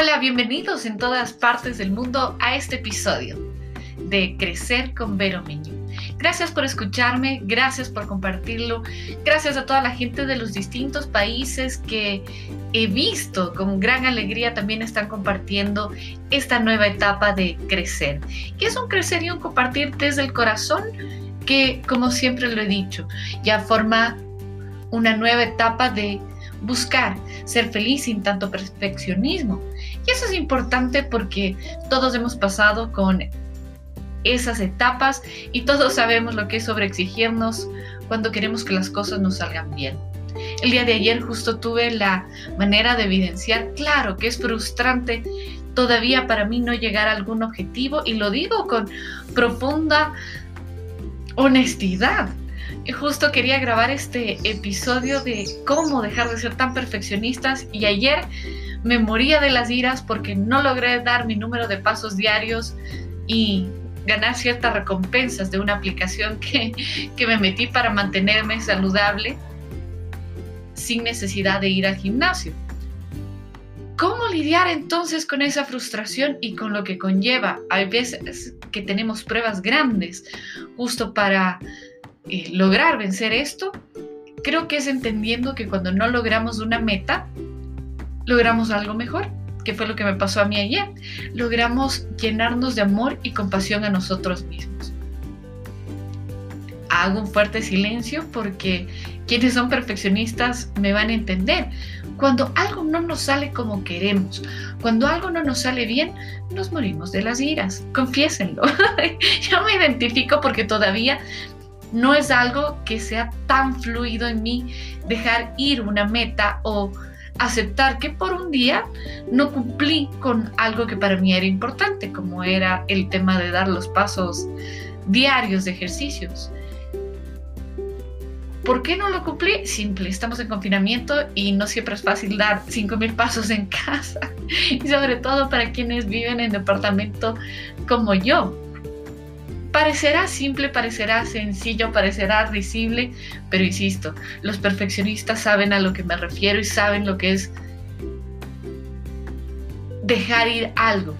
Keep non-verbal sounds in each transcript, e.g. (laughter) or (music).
Hola, bienvenidos en todas partes del mundo a este episodio de Crecer con Vero Miño. Gracias por escucharme, gracias por compartirlo, gracias a toda la gente de los distintos países que he visto con gran alegría también están compartiendo esta nueva etapa de crecer, que es un crecer y un compartir desde el corazón que, como siempre lo he dicho, ya forma una nueva etapa de buscar ser feliz sin tanto perfeccionismo. Y eso es importante porque todos hemos pasado con esas etapas y todos sabemos lo que es sobreexigirnos cuando queremos que las cosas nos salgan bien. El día de ayer justo tuve la manera de evidenciar, claro que es frustrante todavía para mí no llegar a algún objetivo y lo digo con profunda honestidad justo quería grabar este episodio de cómo dejar de ser tan perfeccionistas y ayer me moría de las iras porque no logré dar mi número de pasos diarios y ganar ciertas recompensas de una aplicación que, que me metí para mantenerme saludable sin necesidad de ir al gimnasio. ¿Cómo lidiar entonces con esa frustración y con lo que conlleva? Hay veces que tenemos pruebas grandes justo para eh, lograr vencer esto, creo que es entendiendo que cuando no logramos una meta, logramos algo mejor, que fue lo que me pasó a mí ayer. Logramos llenarnos de amor y compasión a nosotros mismos. Hago un fuerte silencio porque quienes son perfeccionistas me van a entender. Cuando algo no nos sale como queremos, cuando algo no nos sale bien, nos morimos de las iras. Confiésenlo. (laughs) Yo me identifico porque todavía no es algo que sea tan fluido en mí dejar ir una meta o aceptar que por un día no cumplí con algo que para mí era importante, como era el tema de dar los pasos diarios de ejercicios. ¿Por qué no lo cumplí? Simple, estamos en confinamiento y no siempre es fácil dar 5.000 pasos en (laughs) casa. Y sobre todo para quienes viven en departamento como yo. Parecerá simple, parecerá sencillo, parecerá risible, pero insisto, los perfeccionistas saben a lo que me refiero y saben lo que es dejar ir algo.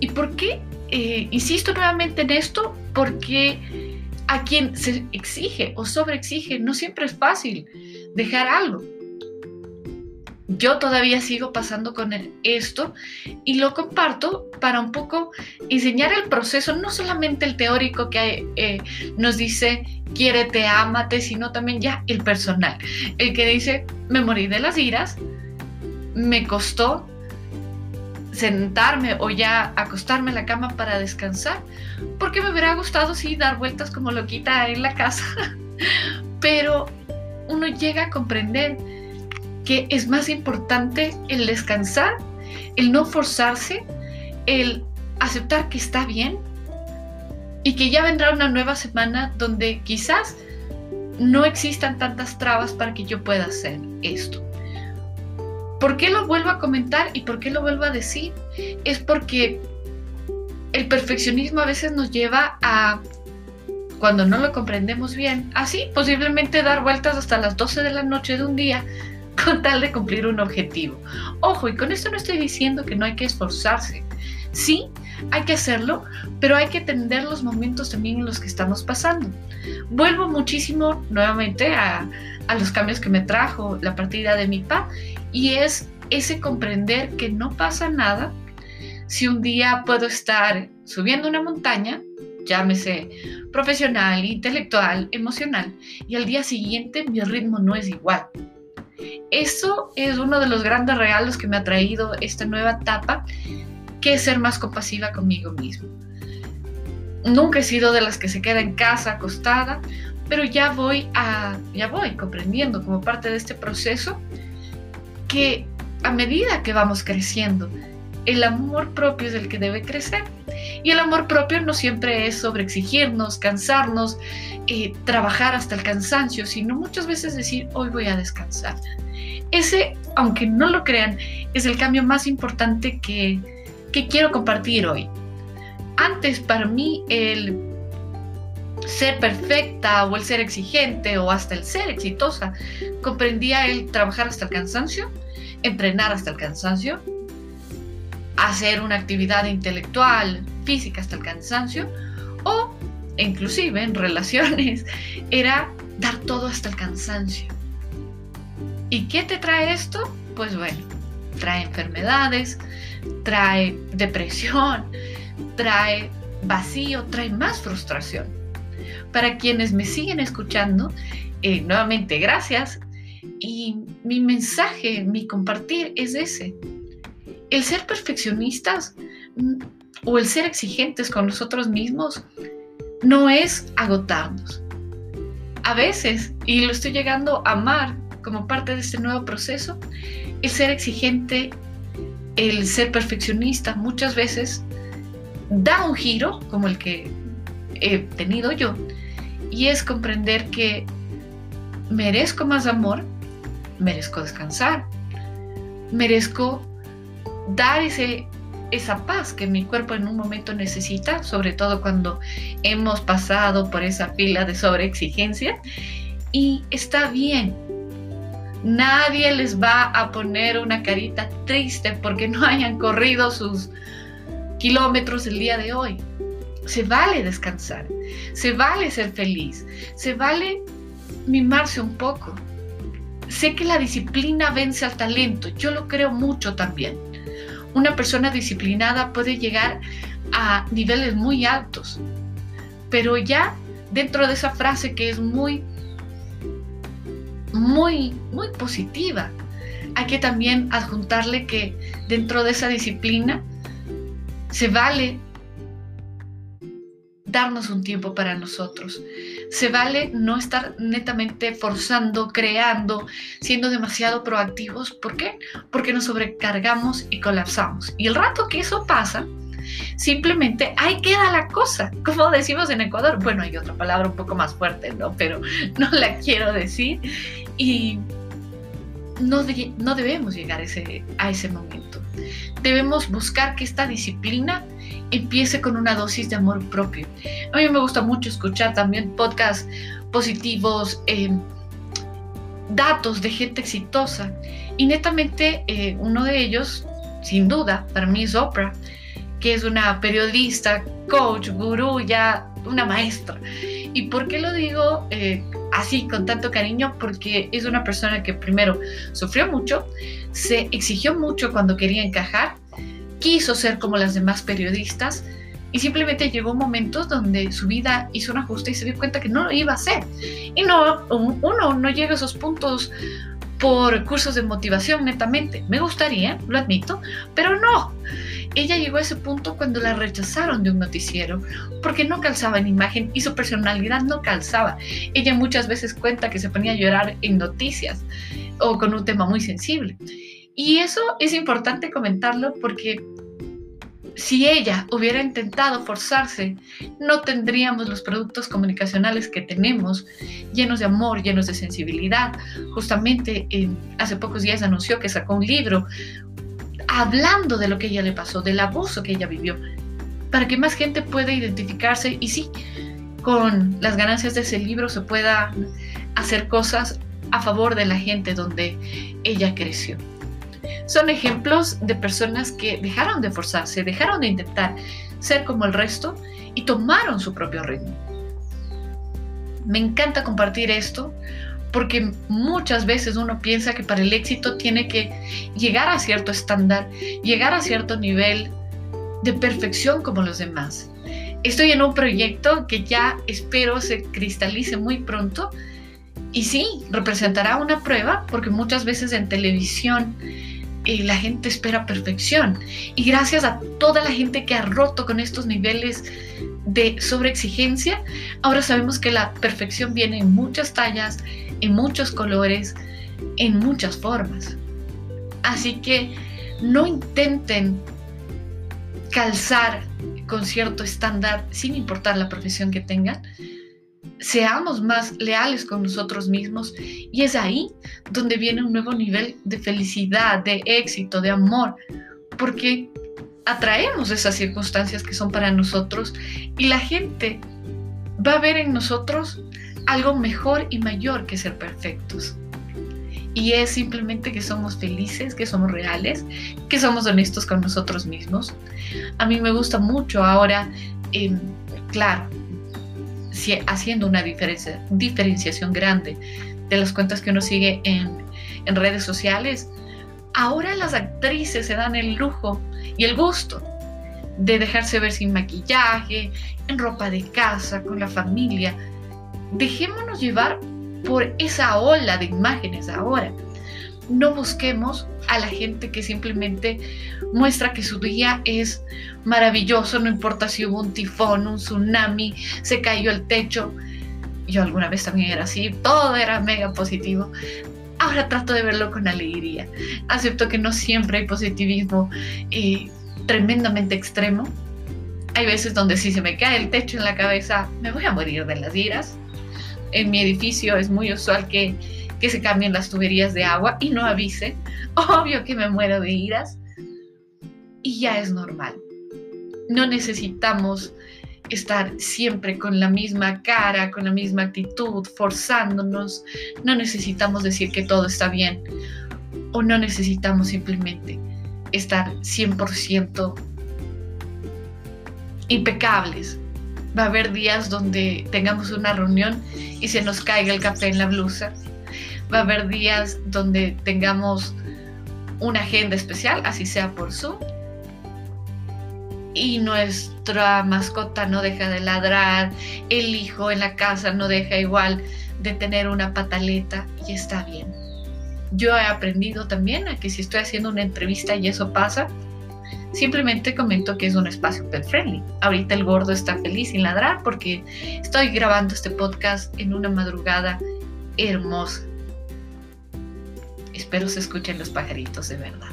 ¿Y por qué? Eh, insisto nuevamente en esto, porque a quien se exige o sobreexige no siempre es fácil dejar algo yo todavía sigo pasando con esto y lo comparto para un poco enseñar el proceso, no solamente el teórico que eh, nos dice quiérete, ámate, sino también ya el personal, el que dice me morí de las iras, me costó sentarme o ya acostarme en la cama para descansar, porque me hubiera gustado sí dar vueltas como loquita en la casa, (laughs) pero uno llega a comprender que es más importante el descansar, el no forzarse, el aceptar que está bien y que ya vendrá una nueva semana donde quizás no existan tantas trabas para que yo pueda hacer esto. ¿Por qué lo vuelvo a comentar y por qué lo vuelvo a decir? Es porque el perfeccionismo a veces nos lleva a, cuando no lo comprendemos bien, así posiblemente dar vueltas hasta las 12 de la noche de un día con tal de cumplir un objetivo. Ojo, y con esto no estoy diciendo que no hay que esforzarse. Sí, hay que hacerlo, pero hay que entender los momentos también en los que estamos pasando. Vuelvo muchísimo nuevamente a, los cambios que me trajo la partida de mi pa y es ese comprender que no pasa nada si un día puedo estar subiendo una montaña, llámese profesional, intelectual, emocional, y al día siguiente mi ritmo no es igual. Eso es uno de los grandes regalos que me ha traído esta nueva etapa, que es ser más compasiva conmigo mismo. Nunca he sido de las que se queda en casa acostada, pero ya voy a ya voy comprendiendo como parte de este proceso que a medida que vamos creciendo, el amor propio es el que debe crecer. Y el amor propio no siempre es sobre exigirnos, cansarnos, eh, trabajar hasta el cansancio, sino muchas veces decir, hoy voy a descansar. Ese, aunque no lo crean, es el cambio más importante que, que quiero compartir hoy. Antes para mí el ser perfecta o el ser exigente o hasta el ser exitosa comprendía el trabajar hasta el cansancio, entrenar hasta el cansancio, hacer una actividad intelectual, física hasta el cansancio, o inclusive en relaciones (laughs) era dar todo hasta el cansancio. ¿Y qué te trae esto? Pues bueno, trae enfermedades, trae depresión, (laughs) trae vacío, trae más frustración. Para quienes me siguen escuchando, eh, nuevamente gracias. Y mi mensaje, mi compartir es ese. El ser perfeccionistas o el ser exigentes con nosotros mismos no es agotarnos. A veces, y lo estoy llegando a amar como parte de este nuevo proceso, el ser exigente, el ser perfeccionista muchas veces da un giro como el que he tenido yo y es comprender que merezco más amor, merezco descansar, merezco dar ese, esa paz que mi cuerpo en un momento necesita, sobre todo cuando hemos pasado por esa fila de sobreexigencia. Y está bien. Nadie les va a poner una carita triste porque no hayan corrido sus kilómetros el día de hoy. Se vale descansar, se vale ser feliz, se vale mimarse un poco. Sé que la disciplina vence al talento, yo lo creo mucho también. Una persona disciplinada puede llegar a niveles muy altos, pero ya dentro de esa frase que es muy, muy, muy positiva, hay que también adjuntarle que dentro de esa disciplina se vale darnos un tiempo para nosotros. Se vale no estar netamente forzando, creando, siendo demasiado proactivos. ¿Por qué? Porque nos sobrecargamos y colapsamos. Y el rato que eso pasa, simplemente ahí queda la cosa. Como decimos en Ecuador, bueno, hay otra palabra un poco más fuerte, ¿no? Pero (laughs) no la quiero decir. Y no, no debemos llegar a ese momento. Debemos buscar que esta disciplina empiece con una dosis de amor propio. A mí me gusta mucho escuchar también podcasts positivos, eh, datos de gente exitosa. Y netamente eh, uno de ellos, sin duda, para mí es Oprah, que es una periodista, coach, gurú, ya una maestra. ¿Y por qué lo digo eh, así, con tanto cariño? Porque es una persona que primero sufrió mucho, se exigió mucho cuando quería encajar quiso ser como las demás periodistas y simplemente llegó un momento donde su vida hizo un ajuste y se dio cuenta que no lo iba a hacer. Y no, uno no llega a esos puntos por cursos de motivación netamente. Me gustaría, lo admito, pero no. Ella llegó a ese punto cuando la rechazaron de un noticiero porque no calzaba en imagen y su personalidad no calzaba. Ella muchas veces cuenta que se ponía a llorar en noticias o con un tema muy sensible. Y eso es importante comentarlo porque si ella hubiera intentado forzarse, no tendríamos los productos comunicacionales que tenemos, llenos de amor, llenos de sensibilidad. Justamente hace pocos días anunció que sacó un libro hablando de lo que ella le pasó, del abuso que ella vivió, para que más gente pueda identificarse y sí, con las ganancias de ese libro se pueda hacer cosas a favor de la gente donde ella creció. Son ejemplos de personas que dejaron de forzarse, dejaron de intentar ser como el resto y tomaron su propio ritmo. Me encanta compartir esto porque muchas veces uno piensa que para el éxito tiene que llegar a cierto estándar, llegar a cierto nivel de perfección como los demás. Estoy en un proyecto que ya espero se cristalice muy pronto y sí, representará una prueba porque muchas veces en televisión la gente espera perfección. Y gracias a toda la gente que ha roto con estos niveles de sobreexigencia, ahora sabemos que la perfección viene en muchas tallas, en muchos colores, en muchas formas. Así que no intenten calzar con cierto estándar sin importar la profesión que tengan, seamos más leales con nosotros mismos y es ahí donde viene un nuevo nivel de felicidad, de éxito, de amor, porque atraemos esas circunstancias que son para nosotros y la gente va a ver en nosotros algo mejor y mayor que ser perfectos. Y es simplemente que somos felices, que somos reales, que somos honestos con nosotros mismos. A mí me gusta mucho ahora, em, claro, haciendo una diferencia, diferenciación grande de las cuentas que uno sigue en, en redes sociales, ahora las actrices se dan el lujo y el gusto de dejarse ver sin maquillaje, en ropa de casa, con la familia. Dejémonos llevar por esa ola de imágenes ahora. No busquemos a la gente que simplemente muestra que su día es maravilloso, no importa si hubo un tifón, un tsunami, se cayó el techo. Yo alguna vez también era así, todo era mega positivo. Ahora trato de verlo con alegría. Acepto que no siempre hay positivismo eh, tremendamente extremo. Hay veces donde si se me cae el techo en la cabeza, me voy a morir de las iras en mi edificio es muy usual que, que se cambien las tuberías de agua y no avise. (laughs) Obvio que me muero de iras. Y ya es normal. No necesitamos estar siempre con la misma cara, con la misma actitud, forzándonos. No necesitamos decir que todo está bien. O no necesitamos simplemente estar 100% impecables va a haber días donde tengamos una reunión y se nos caiga el café en la blusa. Va a haber días donde tengamos una agenda especial, así sea por Zoom, y nuestra mascota no deja de ladrar, el hijo en la casa no deja igual de tener una pataleta y está bien. Yo he aprendido también a que si estoy haciendo una entrevista y eso pasa, Simplemente comento que es un espacio pet friendly. Ahorita el gordo está feliz sin ladrar porque estoy grabando este podcast en una madrugada hermosa. Espero se escuchen los pajaritos de verdad.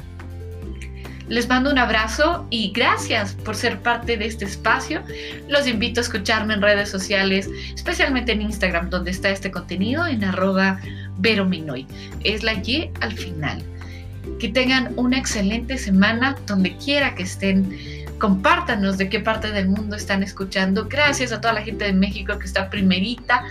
Les mando un abrazo y gracias por ser parte de este espacio. Los invito a escucharme en redes sociales, especialmente en Instagram, donde está este contenido, en arroba verominoy. Es la Y al final. Que tengan una excelente semana donde quiera que estén. Compártanos de qué parte del mundo están escuchando. Gracias a toda la gente de México que está primerita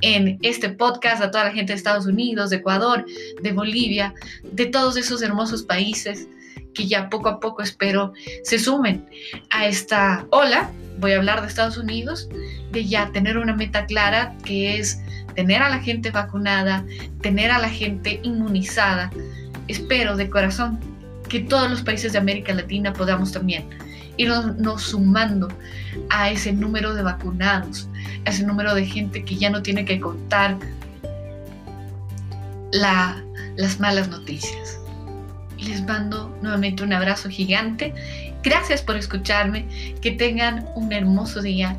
en este podcast, a toda la gente de Estados Unidos, de Ecuador, de Bolivia, de todos esos hermosos países que ya poco a poco espero se sumen a esta ola. Voy a hablar de Estados Unidos, de ya tener una meta clara que es tener a la gente vacunada, tener a la gente inmunizada espero de corazón que todos los países de América Latina podamos también irnos sumando a ese número de vacunados, a ese número de gente que ya no tiene que contar las malas noticias. Les mando nuevamente un abrazo gigante. Gracias por escucharme. Que tengan un hermoso día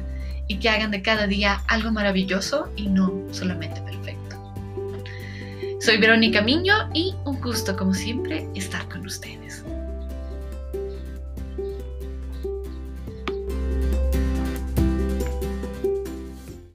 y que hagan de cada día algo maravilloso y no solamente perfecto. Soy Verónica Miño y un gusto como siempre estar con usted.